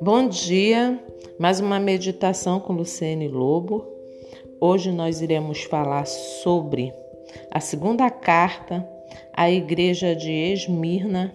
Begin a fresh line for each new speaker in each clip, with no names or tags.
Bom dia, mais uma meditação com Luciene Lobo. Hoje nós iremos falar sobre a segunda carta à igreja de Esmirna,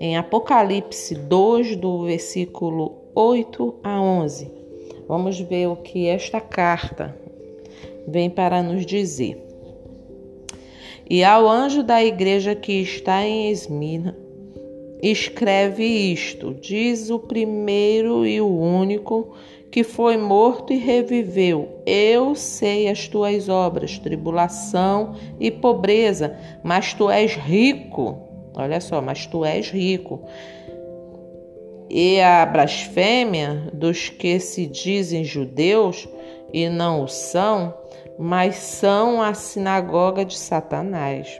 em Apocalipse 2, do versículo 8 a 11. Vamos ver o que esta carta vem para nos dizer. E ao anjo da igreja que está em Esmirna, escreve isto: diz o primeiro e o único que foi morto e reviveu. Eu sei as tuas obras, tribulação e pobreza, mas tu és rico. Olha só, mas tu és rico. E a blasfêmia dos que se dizem judeus e não o são, mas são a sinagoga de Satanás.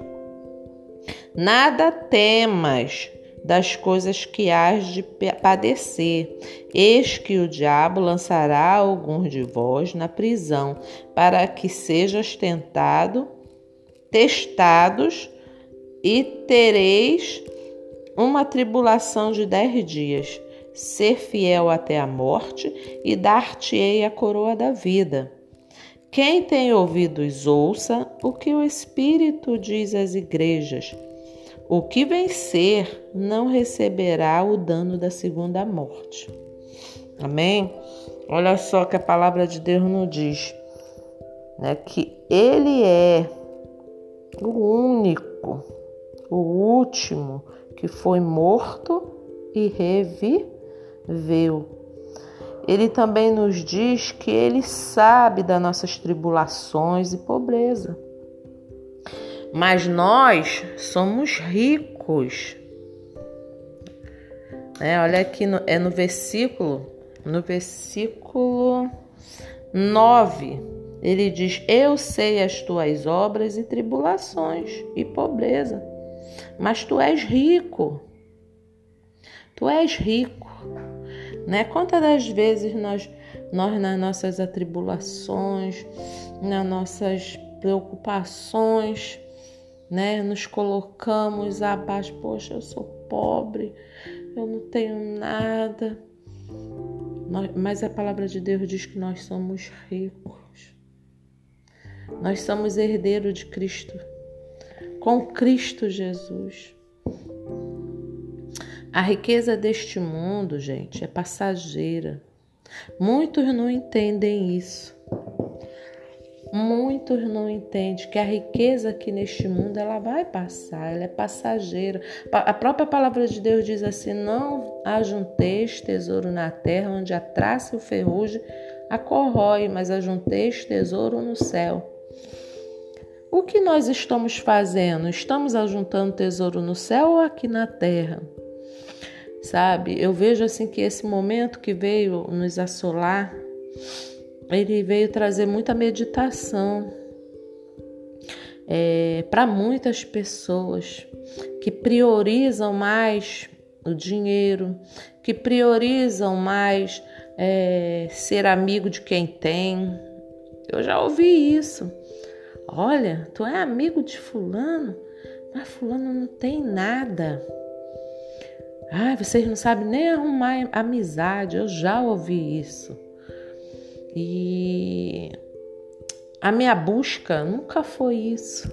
Nada temas das coisas que hás de padecer. Eis que o diabo lançará alguns de vós na prisão, para que sejas tentado, testados, e tereis uma tribulação de dez dias. Ser fiel até a morte, e dar-te-ei a coroa da vida. Quem tem ouvidos, ouça o que o Espírito diz às igrejas. O que vencer não receberá o dano da segunda morte. Amém? Olha só que a palavra de Deus nos diz, né, que ele é o único, o último que foi morto e reviveu. Ele também nos diz que ele sabe das nossas tribulações e pobreza. Mas nós somos ricos. É, olha aqui, no, é no versículo, no versículo 9, ele diz: Eu sei as tuas obras e tribulações e pobreza, mas tu és rico. Tu és rico. Né? Quantas das vezes nós, nós nas nossas atribulações, nas nossas preocupações, né? Nos colocamos abaixo, poxa, eu sou pobre, eu não tenho nada. Mas a palavra de Deus diz que nós somos ricos. Nós somos herdeiros de Cristo, com Cristo Jesus. A riqueza deste mundo, gente, é passageira. Muitos não entendem isso. Muitos não entendem que a riqueza aqui neste mundo ela vai passar, ela é passageira. A própria palavra de Deus diz assim: não ajunteis tesouro na terra, onde a traça e o ferrugem a corrói, mas ajunteis tesouro no céu. O que nós estamos fazendo? Estamos ajuntando tesouro no céu ou aqui na terra? Sabe, eu vejo assim que esse momento que veio nos assolar, ele veio trazer muita meditação é, para muitas pessoas que priorizam mais o dinheiro, que priorizam mais é, ser amigo de quem tem. Eu já ouvi isso. Olha, tu é amigo de fulano, mas fulano não tem nada. Ah, vocês não sabem nem arrumar amizade. Eu já ouvi isso. E a minha busca nunca foi isso,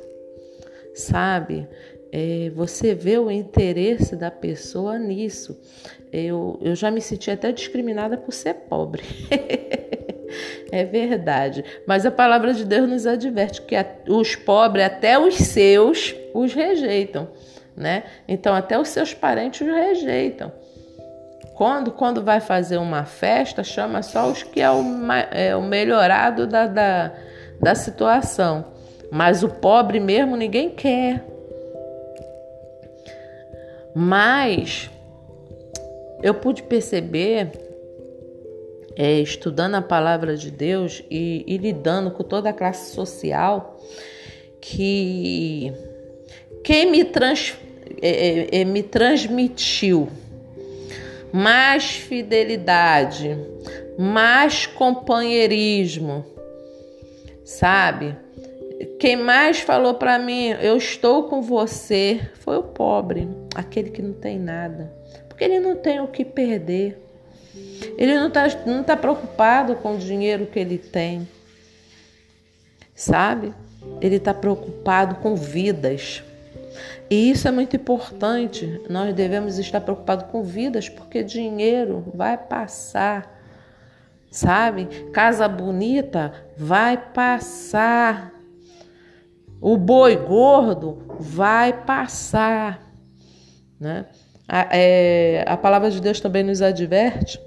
sabe? É, você vê o interesse da pessoa nisso. Eu, eu já me senti até discriminada por ser pobre. é verdade. Mas a palavra de Deus nos adverte que os pobres, até os seus, os rejeitam. Né? Então, até os seus parentes os rejeitam. Quando, quando vai fazer uma festa, chama só os que é o, é, o melhorado da, da, da situação. Mas o pobre mesmo ninguém quer. Mas eu pude perceber, é, estudando a palavra de Deus e, e lidando com toda a classe social, que quem me, trans, é, é, é me transmitiu mais fidelidade, mais companheirismo, sabe? Quem mais falou para mim, eu estou com você, foi o pobre, aquele que não tem nada. Porque ele não tem o que perder. Ele não está não tá preocupado com o dinheiro que ele tem. Sabe? Ele está preocupado com vidas. E isso é muito importante. Nós devemos estar preocupados com vidas, porque dinheiro vai passar. Sabe? Casa bonita vai passar. O boi gordo vai passar, né? A, é, a palavra de Deus também nos adverte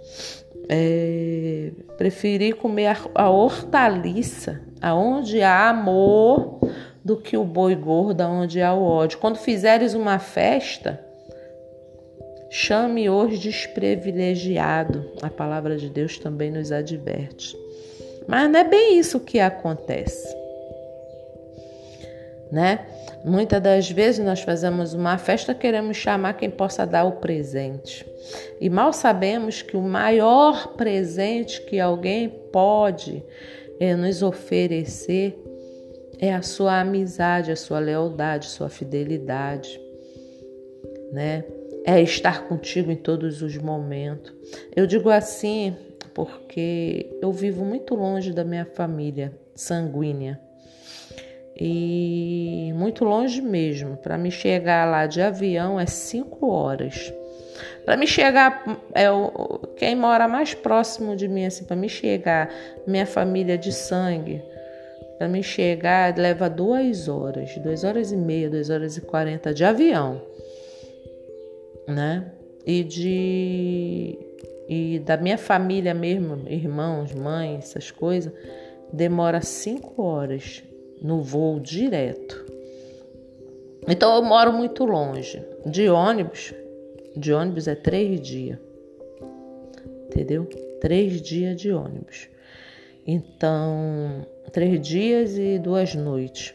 é, preferir comer a, hortaliça aonde há amor do que o boi gordo aonde há o ódio. Quando fizeres uma festa, chame os desprivilegiado. A palavra de Deus também nos adverte. Mas não é bem isso que acontece né? Muitas das vezes nós fazemos uma festa, queremos chamar quem possa dar o presente. E mal sabemos que o maior presente que alguém pode é, nos oferecer é a sua amizade, a sua lealdade, sua fidelidade, né? É estar contigo em todos os momentos. Eu digo assim porque eu vivo muito longe da minha família sanguínea e muito longe mesmo. Para me chegar lá de avião é cinco horas. Para me chegar, é quem mora mais próximo de mim, assim, para me chegar, minha família de sangue, para me chegar leva duas horas, duas horas e meia, duas horas e quarenta de avião, né? E de e da minha família mesmo, irmãos, mães, essas coisas, demora cinco horas no voo direto. Então eu moro muito longe. De ônibus, de ônibus é três dias. Entendeu? Três dias de ônibus. Então, três dias e duas noites.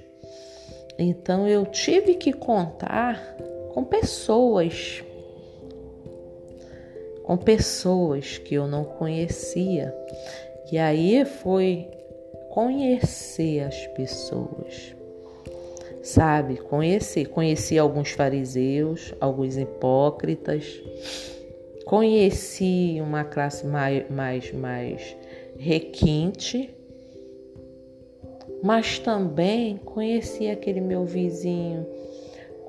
Então eu tive que contar com pessoas, com pessoas que eu não conhecia. E aí foi conhecer as pessoas. Sabe, conhecer, conheci alguns fariseus, alguns hipócritas, conheci uma classe mais, mais, mais requinte, mas também conheci aquele meu vizinho,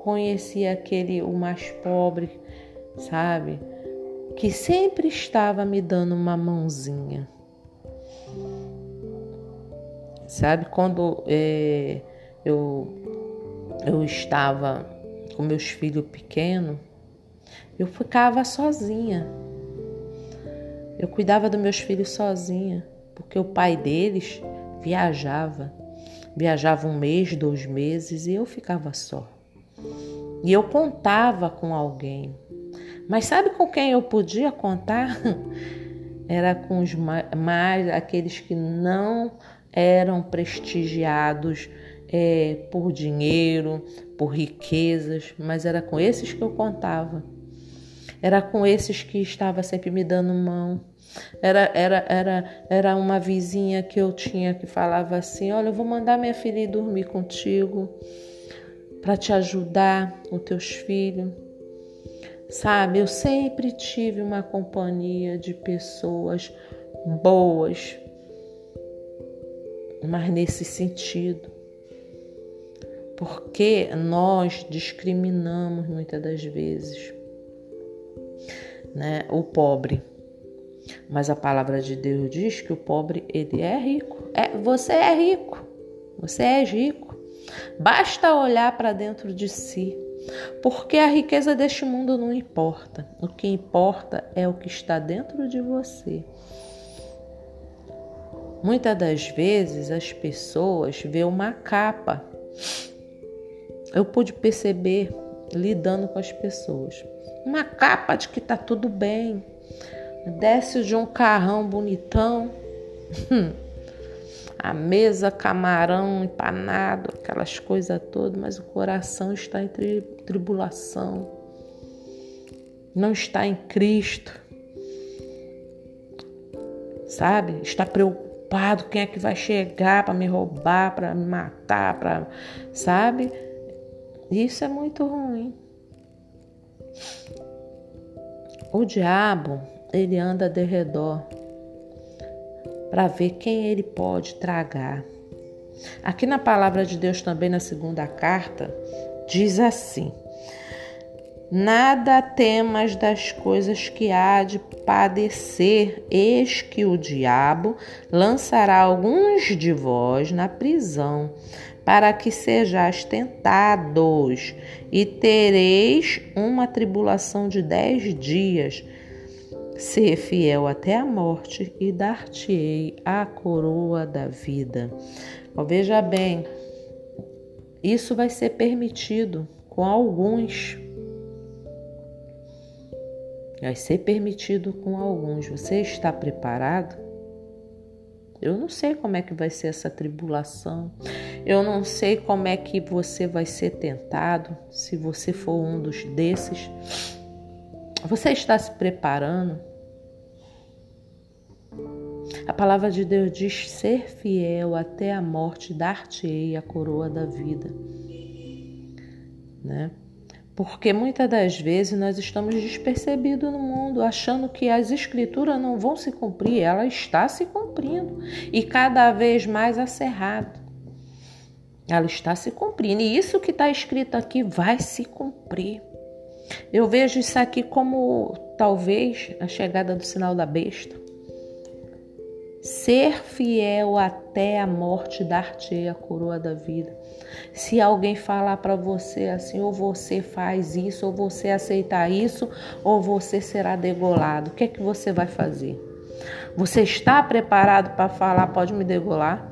conheci aquele o mais pobre, sabe, que sempre estava me dando uma mãozinha Sabe, quando é, eu, eu estava com meus filhos pequenos, eu ficava sozinha. Eu cuidava dos meus filhos sozinha, porque o pai deles viajava. Viajava um mês, dois meses e eu ficava só. E eu contava com alguém. Mas sabe com quem eu podia contar? Era com os mais aqueles que não eram prestigiados é, por dinheiro, por riquezas, mas era com esses que eu contava. Era com esses que estava sempre me dando mão. Era, era, era, era uma vizinha que eu tinha que falava assim: Olha, eu vou mandar minha filha ir dormir contigo para te ajudar com teus filhos. Sabe, eu sempre tive uma companhia de pessoas boas, mas nesse sentido. Porque nós discriminamos muitas das vezes né, o pobre. Mas a palavra de Deus diz que o pobre ele é rico. É, você é rico. Você é rico. Basta olhar para dentro de si. Porque a riqueza deste mundo não importa. O que importa é o que está dentro de você. Muitas das vezes as pessoas vê uma capa. Eu pude perceber lidando com as pessoas. Uma capa de que tá tudo bem. Desce de um carrão bonitão. A mesa, camarão empanado, aquelas coisas todas, mas o coração está em tribulação. Não está em Cristo. Sabe? Está preocupado quem é que vai chegar para me roubar, para me matar, para sabe? Isso é muito ruim. O diabo, ele anda de redor para ver quem ele pode tragar. Aqui na palavra de Deus também na segunda carta diz assim: Nada temas das coisas que há de padecer, eis que o diabo lançará alguns de vós na prisão, para que sejais tentados, e tereis uma tribulação de dez dias. Ser fiel até a morte, e dar-te-ei a coroa da vida. Oh, veja bem, isso vai ser permitido com alguns vai ser permitido com alguns. Você está preparado? Eu não sei como é que vai ser essa tribulação. Eu não sei como é que você vai ser tentado, se você for um dos desses. Você está se preparando? A palavra de Deus diz: ser fiel até a morte, dar-te-ei a coroa da vida. Né? Porque muitas das vezes nós estamos despercebidos no mundo, achando que as escrituras não vão se cumprir, ela está se cumprindo e cada vez mais acerrado. Ela está se cumprindo e isso que está escrito aqui vai se cumprir. Eu vejo isso aqui como talvez a chegada do sinal da besta. Ser fiel até a morte, dar-te a coroa da vida. Se alguém falar para você assim, ou você faz isso, ou você aceitar isso, ou você será degolado, o que é que você vai fazer? Você está preparado para falar, pode me degolar?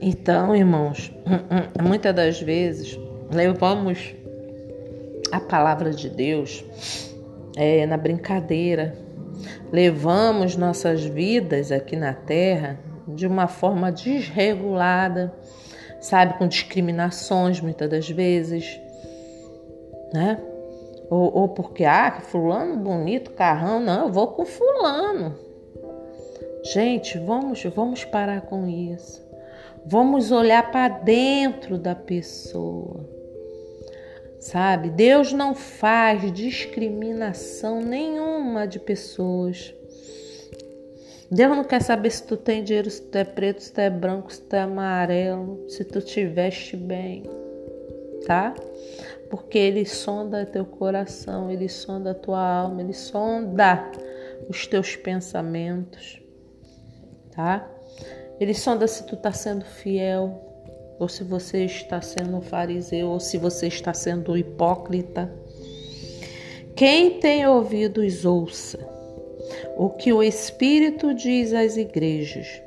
Então, irmãos, muitas das vezes levamos a palavra de Deus é, na brincadeira, levamos nossas vidas aqui na Terra de uma forma desregulada, sabe, com discriminações muitas das vezes, né? Ou, ou porque, ah, fulano bonito, carrão, não, eu vou com fulano. Gente, vamos, vamos parar com isso. Vamos olhar para dentro da pessoa sabe? Deus não faz discriminação nenhuma de pessoas. Deus não quer saber se tu tem dinheiro, se tu é preto, se tu é branco, se tu é amarelo, se tu te veste bem, tá? Porque Ele sonda teu coração, Ele sonda tua alma, Ele sonda os teus pensamentos, tá? Ele sonda se tu tá sendo fiel, ou se você está sendo fariseu, ou se você está sendo hipócrita. Quem tem ouvidos, ouça o que o Espírito diz às igrejas.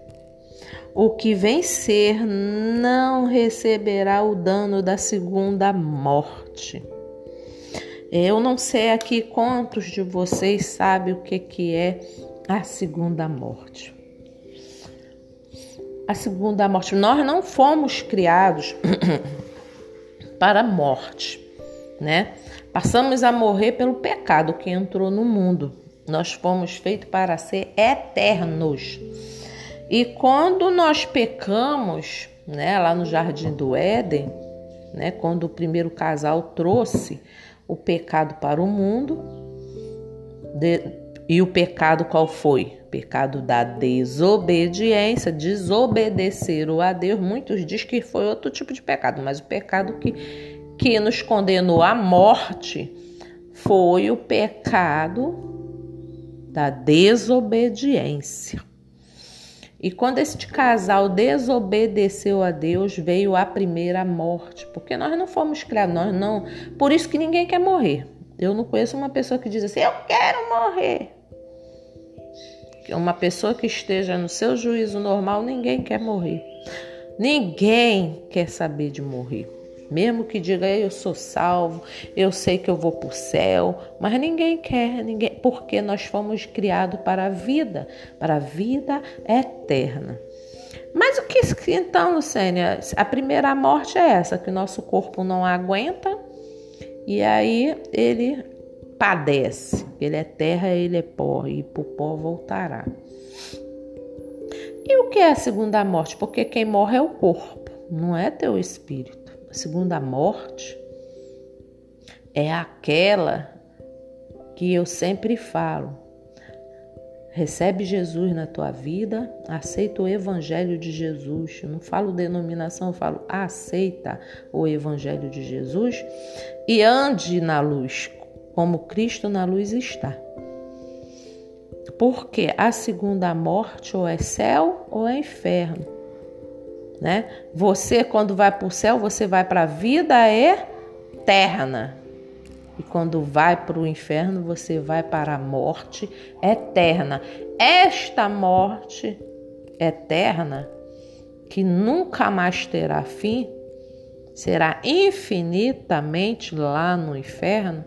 O que vencer não receberá o dano da segunda morte. Eu não sei aqui quantos de vocês sabem o que, que é a segunda morte a segunda morte. Nós não fomos criados para a morte, né? Passamos a morrer pelo pecado que entrou no mundo. Nós fomos feitos para ser eternos. E quando nós pecamos, né, lá no jardim do Éden, né, quando o primeiro casal trouxe o pecado para o mundo, de, e o pecado qual foi? pecado da desobediência, desobedeceram a Deus. Muitos dizem que foi outro tipo de pecado, mas o pecado que, que nos condenou à morte foi o pecado da desobediência. E quando este casal desobedeceu a Deus, veio a primeira morte, porque nós não fomos criados, nós não. Por isso que ninguém quer morrer. Eu não conheço uma pessoa que diz assim: "Eu quero morrer". Uma pessoa que esteja no seu juízo normal, ninguém quer morrer. Ninguém quer saber de morrer. Mesmo que diga eu sou salvo, eu sei que eu vou para o céu, mas ninguém quer, ninguém, porque nós fomos criados para a vida, para a vida eterna. Mas o que então, Lucênia? A primeira morte é essa, que o nosso corpo não aguenta e aí ele padece. Ele é terra, ele é pó, e para o pó voltará. E o que é a segunda morte? Porque quem morre é o corpo, não é teu espírito. A segunda morte é aquela que eu sempre falo. Recebe Jesus na tua vida, aceita o evangelho de Jesus. Eu não falo denominação, eu falo aceita o evangelho de Jesus e ande na luz, como Cristo na luz está. Porque a segunda morte ou é céu ou é inferno, né? Você quando vai para o céu, você vai para a vida eterna. E quando vai para o inferno, você vai para a morte eterna. Esta morte eterna, que nunca mais terá fim, será infinitamente lá no inferno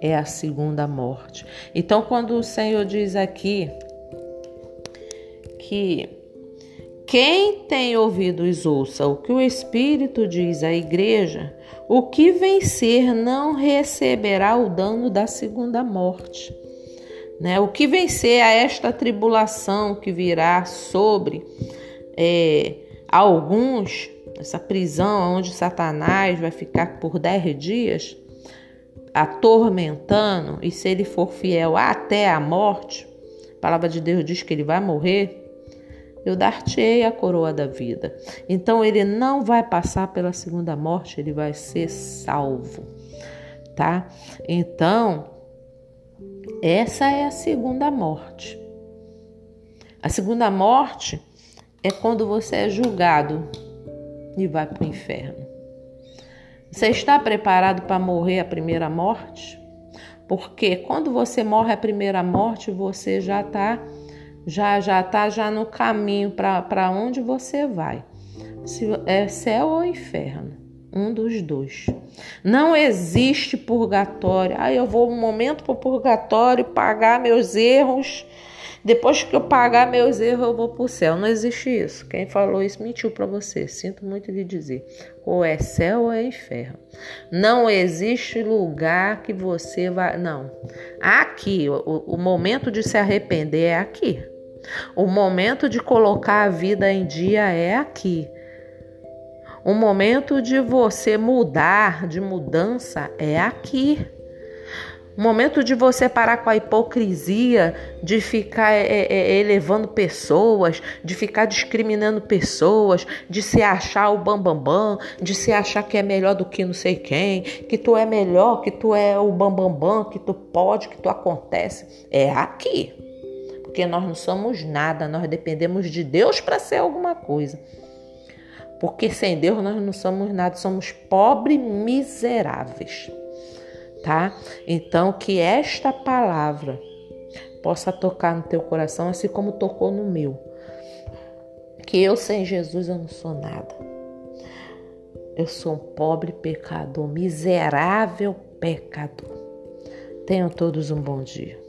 é a segunda morte. Então, quando o Senhor diz aqui que quem tem ouvidos ouça o que o Espírito diz à igreja, o que vencer não receberá o dano da segunda morte. Né? O que vencer a esta tribulação que virá sobre é, alguns, essa prisão onde Satanás vai ficar por dez dias, atormentando, e se ele for fiel até a morte, a palavra de Deus diz que ele vai morrer, eu dar-te-ei a coroa da vida. Então ele não vai passar pela segunda morte, ele vai ser salvo, tá? Então, essa é a segunda morte. A segunda morte é quando você é julgado e vai para o inferno. Você está preparado para morrer a primeira morte? Porque quando você morre a primeira morte, você já está já já está já no caminho para onde você vai. Se é céu ou inferno, um dos dois. Não existe purgatório. Ah, eu vou um momento para o purgatório pagar meus erros depois que eu pagar meus erros, eu vou para o céu. Não existe isso. Quem falou isso mentiu para você. Sinto muito lhe dizer. Ou é céu ou é inferno. Não existe lugar que você vai. Não. Aqui, o, o momento de se arrepender é aqui. O momento de colocar a vida em dia é aqui. O momento de você mudar, de mudança, é aqui. O momento de você parar com a hipocrisia, de ficar é, é, é, elevando pessoas, de ficar discriminando pessoas, de se achar o bambambam, bam, bam, de se achar que é melhor do que não sei quem, que tu é melhor, que tu é o bambambam, bam, bam, que tu pode, que tu acontece. É aqui. Porque nós não somos nada, nós dependemos de Deus para ser alguma coisa. Porque sem Deus nós não somos nada, somos pobres miseráveis tá? Então que esta palavra possa tocar no teu coração assim como tocou no meu. Que eu sem Jesus eu não sou nada. Eu sou um pobre pecador, miserável pecador. Tenham todos um bom dia.